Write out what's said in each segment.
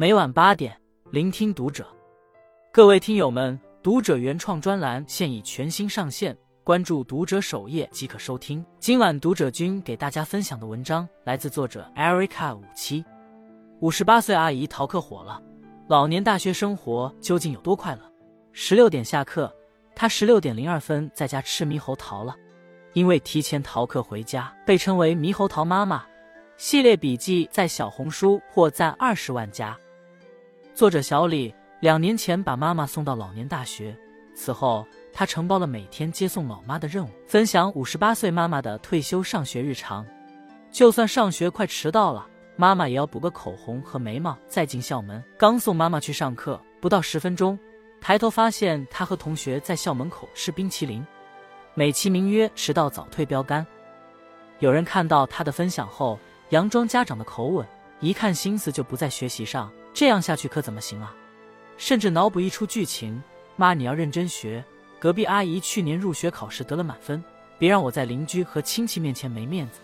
每晚八点，聆听读者。各位听友们，读者原创专栏现已全新上线，关注读者首页即可收听。今晚读者君给大家分享的文章来自作者 Erica 五七。五十八岁阿姨逃课火了，老年大学生活究竟有多快乐？十六点下课，她十六点零二分在家吃猕猴桃了。因为提前逃课回家，被称为“猕猴桃妈妈”。系列笔记在小红书获赞二十万加。作者小李两年前把妈妈送到老年大学，此后他承包了每天接送老妈的任务，分享五十八岁妈妈的退休上学日常。就算上学快迟到了，妈妈也要补个口红和眉毛再进校门。刚送妈妈去上课，不到十分钟，抬头发现她和同学在校门口吃冰淇淋。美其名曰迟到早退标杆。有人看到他的分享后，佯装家长的口吻，一看心思就不在学习上，这样下去可怎么行啊？甚至脑补一出剧情：妈，你要认真学。隔壁阿姨去年入学考试得了满分，别让我在邻居和亲戚面前没面子。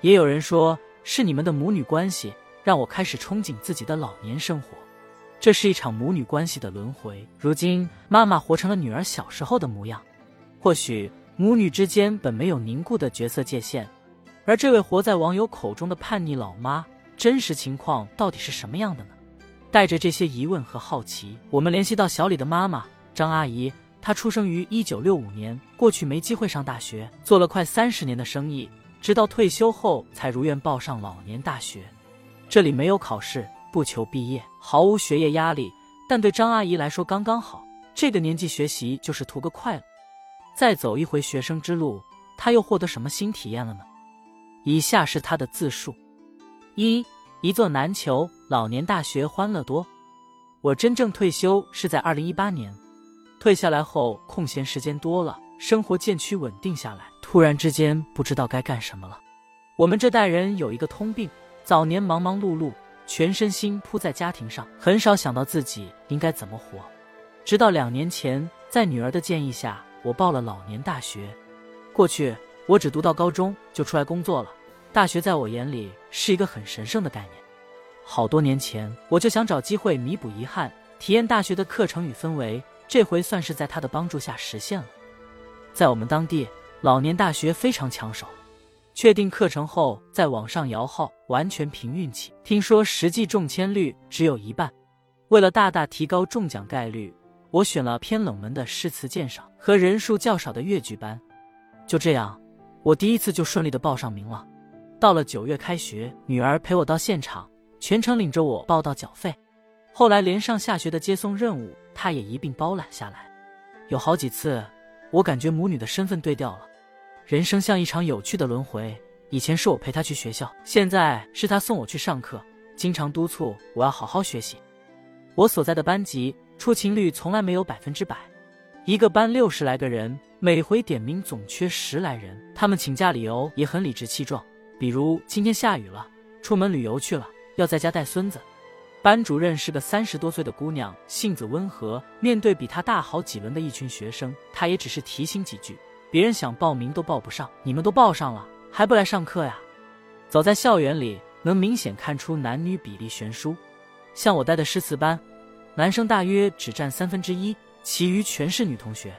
也有人说是你们的母女关系，让我开始憧憬自己的老年生活。这是一场母女关系的轮回。如今妈妈活成了女儿小时候的模样，或许。母女之间本没有凝固的角色界限，而这位活在网友口中的叛逆老妈，真实情况到底是什么样的呢？带着这些疑问和好奇，我们联系到小李的妈妈张阿姨。她出生于一九六五年，过去没机会上大学，做了快三十年的生意，直到退休后才如愿报上老年大学。这里没有考试，不求毕业，毫无学业压力，但对张阿姨来说刚刚好。这个年纪学习就是图个快乐。再走一回学生之路，她又获得什么新体验了呢？以下是她的自述：一，一座难求，老年大学欢乐多。我真正退休是在二零一八年，退下来后空闲时间多了，生活渐趋稳定下来，突然之间不知道该干什么了。我们这代人有一个通病，早年忙忙碌碌，全身心扑在家庭上，很少想到自己应该怎么活。直到两年前，在女儿的建议下。我报了老年大学。过去我只读到高中就出来工作了，大学在我眼里是一个很神圣的概念。好多年前我就想找机会弥补遗憾，体验大学的课程与氛围。这回算是在他的帮助下实现了。在我们当地，老年大学非常抢手，确定课程后在网上摇号，完全凭运气。听说实际中签率只有一半，为了大大提高中奖概率。我选了偏冷门的诗词鉴赏和人数较少的越剧班，就这样，我第一次就顺利的报上名了。到了九月开学，女儿陪我到现场，全程领着我报到缴费。后来连上下学的接送任务，她也一并包揽下来。有好几次，我感觉母女的身份对调了。人生像一场有趣的轮回，以前是我陪她去学校，现在是她送我去上课，经常督促我要好好学习。我所在的班级。出勤率从来没有百分之百，一个班六十来个人，每回点名总缺十来人。他们请假理由也很理直气壮，比如今天下雨了，出门旅游去了，要在家带孙子。班主任是个三十多岁的姑娘，性子温和，面对比她大好几轮的一群学生，她也只是提醒几句。别人想报名都报不上，你们都报上了，还不来上课呀？走在校园里，能明显看出男女比例悬殊。像我带的诗词班。男生大约只占三分之一，其余全是女同学。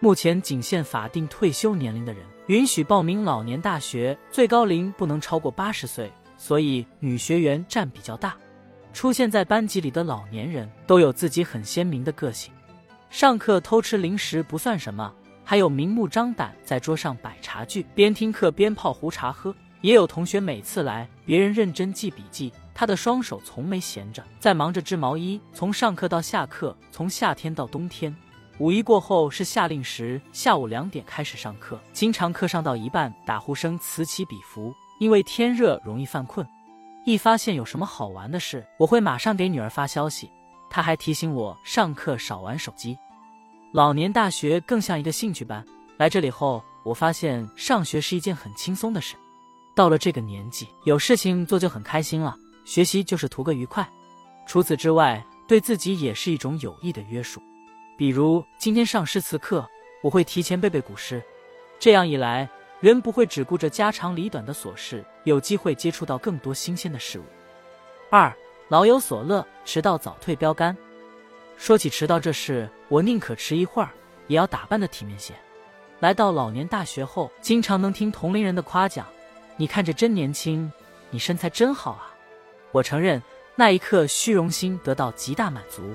目前仅限法定退休年龄的人允许报名老年大学，最高龄不能超过八十岁，所以女学员占比较大。出现在班级里的老年人都有自己很鲜明的个性。上课偷吃零食不算什么，还有明目张胆在桌上摆茶具，边听课边泡壶茶喝。也有同学每次来，别人认真记笔记。他的双手从没闲着，在忙着织毛衣，从上课到下课，从夏天到冬天。五一过后是夏令时，下午两点开始上课，经常课上到一半，打呼声此起彼伏，因为天热容易犯困。一发现有什么好玩的事，我会马上给女儿发消息。她还提醒我上课少玩手机。老年大学更像一个兴趣班，来这里后，我发现上学是一件很轻松的事。到了这个年纪，有事情做就很开心了。学习就是图个愉快，除此之外，对自己也是一种有益的约束。比如今天上诗词课，我会提前背背古诗，这样一来，人不会只顾着家长里短的琐事，有机会接触到更多新鲜的事物。二，老有所乐，迟到早退标杆。说起迟到这事，我宁可迟一会儿，也要打扮的体面些。来到老年大学后，经常能听同龄人的夸奖：“你看着真年轻，你身材真好啊。”我承认，那一刻虚荣心得到极大满足。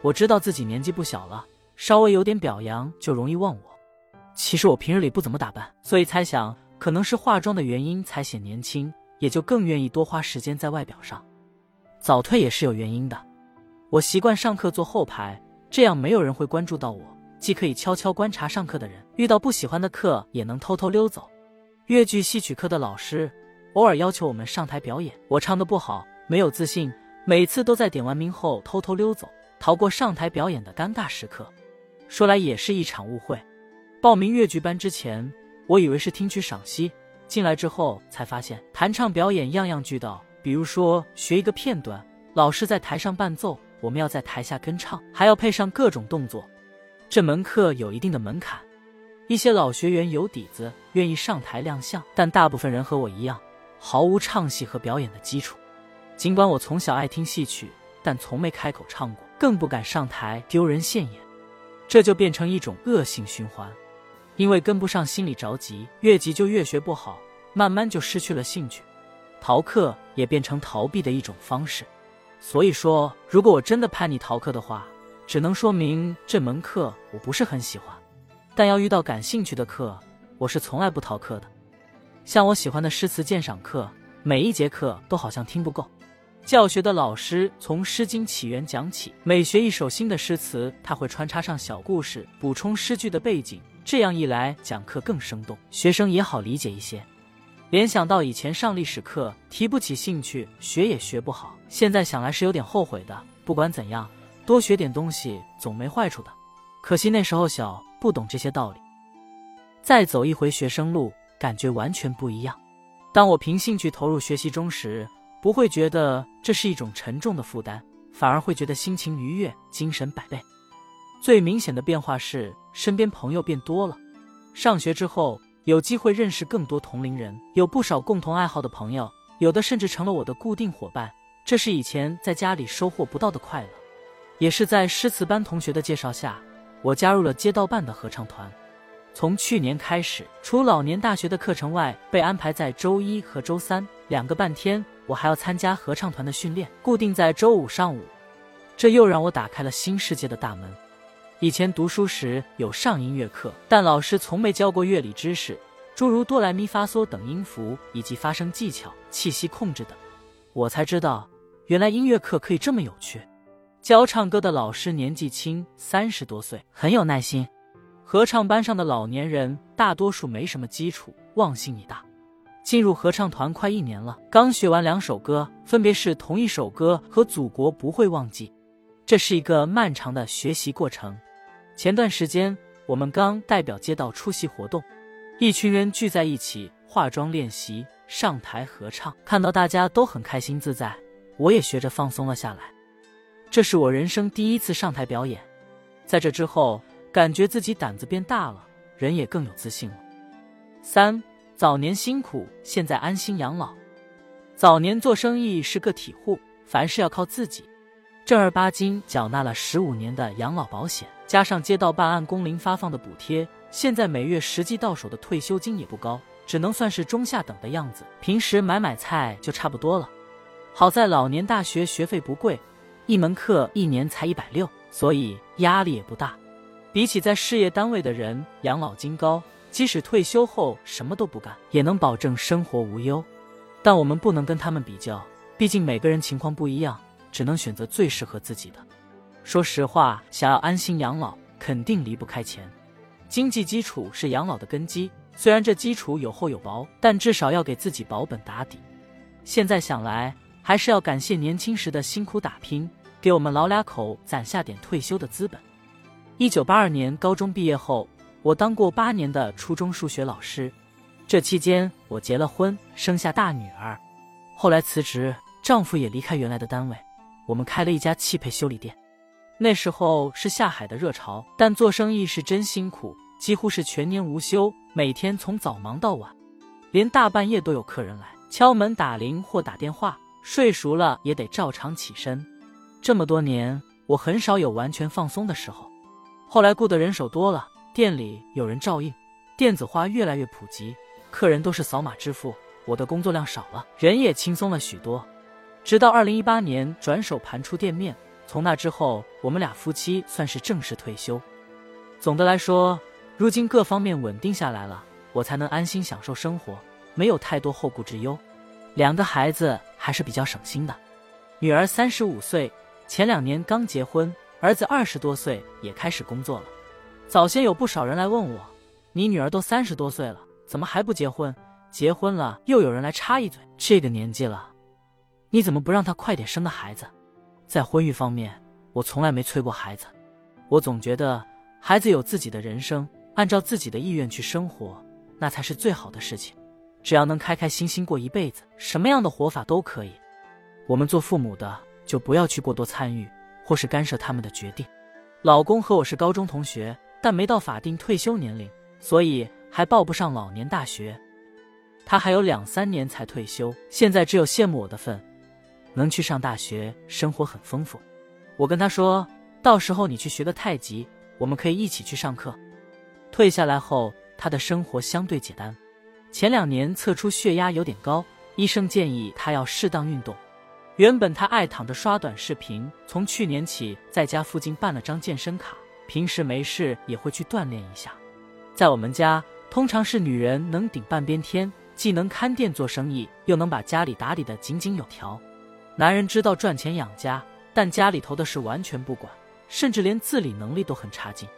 我知道自己年纪不小了，稍微有点表扬就容易忘我。其实我平日里不怎么打扮，所以猜想可能是化妆的原因才显年轻，也就更愿意多花时间在外表上。早退也是有原因的，我习惯上课坐后排，这样没有人会关注到我，既可以悄悄观察上课的人，遇到不喜欢的课也能偷偷溜走。越剧戏曲课的老师偶尔要求我们上台表演，我唱的不好，没有自信，每次都在点完名后偷偷溜走，逃过上台表演的尴尬时刻。说来也是一场误会。报名越剧班之前，我以为是听取赏析，进来之后才发现弹唱表演样样俱到。比如说学一个片段，老师在台上伴奏，我们要在台下跟唱，还要配上各种动作。这门课有一定的门槛，一些老学员有底子，愿意上台亮相，但大部分人和我一样，毫无唱戏和表演的基础。尽管我从小爱听戏曲，但从没开口唱过，更不敢上台丢人现眼，这就变成一种恶性循环。因为跟不上，心里着急，越急就越学不好，慢慢就失去了兴趣。逃课也变成逃避的一种方式，所以说，如果我真的叛逆逃课的话，只能说明这门课我不是很喜欢。但要遇到感兴趣的课，我是从来不逃课的。像我喜欢的诗词鉴赏课，每一节课都好像听不够。教学的老师从《诗经》起源讲起，每学一首新的诗词，他会穿插上小故事，补充诗句的背景。这样一来，讲课更生动，学生也好理解一些。联想到以前上历史课提不起兴趣，学也学不好，现在想来是有点后悔的。不管怎样，多学点东西总没坏处的。可惜那时候小，不懂这些道理。再走一回学生路，感觉完全不一样。当我凭兴趣投入学习中时，不会觉得这是一种沉重的负担，反而会觉得心情愉悦，精神百倍。最明显的变化是，身边朋友变多了。上学之后。有机会认识更多同龄人，有不少共同爱好的朋友，有的甚至成了我的固定伙伴。这是以前在家里收获不到的快乐。也是在诗词班同学的介绍下，我加入了街道办的合唱团。从去年开始，除老年大学的课程外，被安排在周一和周三两个半天，我还要参加合唱团的训练，固定在周五上午。这又让我打开了新世界的大门。以前读书时有上音乐课，但老师从没教过乐理知识，诸如哆来咪发嗦等音符以及发声技巧、气息控制等。我才知道，原来音乐课可以这么有趣。教唱歌的老师年纪轻，三十多岁，很有耐心。合唱班上的老年人大多数没什么基础，忘性也大。进入合唱团快一年了，刚学完两首歌，分别是同一首歌和《祖国不会忘记》，这是一个漫长的学习过程。前段时间，我们刚代表街道出席活动，一群人聚在一起化妆练习，上台合唱。看到大家都很开心自在，我也学着放松了下来。这是我人生第一次上台表演，在这之后，感觉自己胆子变大了，人也更有自信了。三早年辛苦，现在安心养老。早年做生意是个体户，凡事要靠自己。正儿八经缴纳了十五年的养老保险，加上街道办案工龄发放的补贴，现在每月实际到手的退休金也不高，只能算是中下等的样子。平时买买菜就差不多了。好在老年大学学费不贵，一门课一年才一百六，所以压力也不大。比起在事业单位的人，养老金高，即使退休后什么都不干，也能保证生活无忧。但我们不能跟他们比较，毕竟每个人情况不一样。只能选择最适合自己的。说实话，想要安心养老，肯定离不开钱。经济基础是养老的根基，虽然这基础有厚有薄，但至少要给自己保本打底。现在想来，还是要感谢年轻时的辛苦打拼，给我们老俩口攒下点退休的资本。一九八二年高中毕业后，我当过八年的初中数学老师。这期间，我结了婚，生下大女儿。后来辞职，丈夫也离开原来的单位。我们开了一家汽配修理店，那时候是下海的热潮，但做生意是真辛苦，几乎是全年无休，每天从早忙到晚，连大半夜都有客人来敲门、打铃或打电话，睡熟了也得照常起身。这么多年，我很少有完全放松的时候。后来雇的人手多了，店里有人照应，电子化越来越普及，客人都是扫码支付，我的工作量少了，人也轻松了许多。直到二零一八年转手盘出店面，从那之后，我们俩夫妻算是正式退休。总的来说，如今各方面稳定下来了，我才能安心享受生活，没有太多后顾之忧。两个孩子还是比较省心的，女儿三十五岁，前两年刚结婚，儿子二十多岁也开始工作了。早先有不少人来问我：“你女儿都三十多岁了，怎么还不结婚？结婚了又有人来插一嘴，这个年纪了，你怎么不让他快点生个孩子？”在婚育方面，我从来没催过孩子，我总觉得孩子有自己的人生，按照自己的意愿去生活，那才是最好的事情。只要能开开心心过一辈子，什么样的活法都可以。我们做父母的就不要去过多参与或是干涉他们的决定。老公和我是高中同学，但没到法定退休年龄，所以还报不上老年大学。他还有两三年才退休，现在只有羡慕我的份，能去上大学，生活很丰富。我跟他说，到时候你去学个太极，我们可以一起去上课。退下来后，他的生活相对简单。前两年测出血压有点高，医生建议他要适当运动。原本他爱躺着刷短视频，从去年起在家附近办了张健身卡，平时没事也会去锻炼一下。在我们家，通常是女人能顶半边天，既能看店做生意，又能把家里打理得井井有条。男人知道赚钱养家，但家里头的事完全不管，甚至连自理能力都很差劲。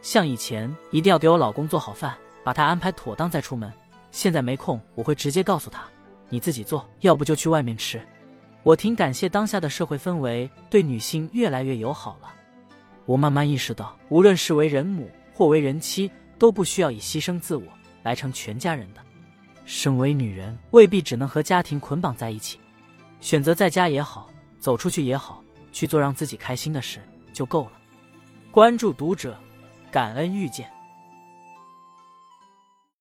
像以前一定要给我老公做好饭，把他安排妥当再出门。现在没空，我会直接告诉他，你自己做，要不就去外面吃。我挺感谢当下的社会氛围对女性越来越友好了。我慢慢意识到，无论是为人母或为人妻，都不需要以牺牲自我来成全家人的。身为女人，未必只能和家庭捆绑在一起，选择在家也好，走出去也好，去做让自己开心的事就够了。关注读者，感恩遇见。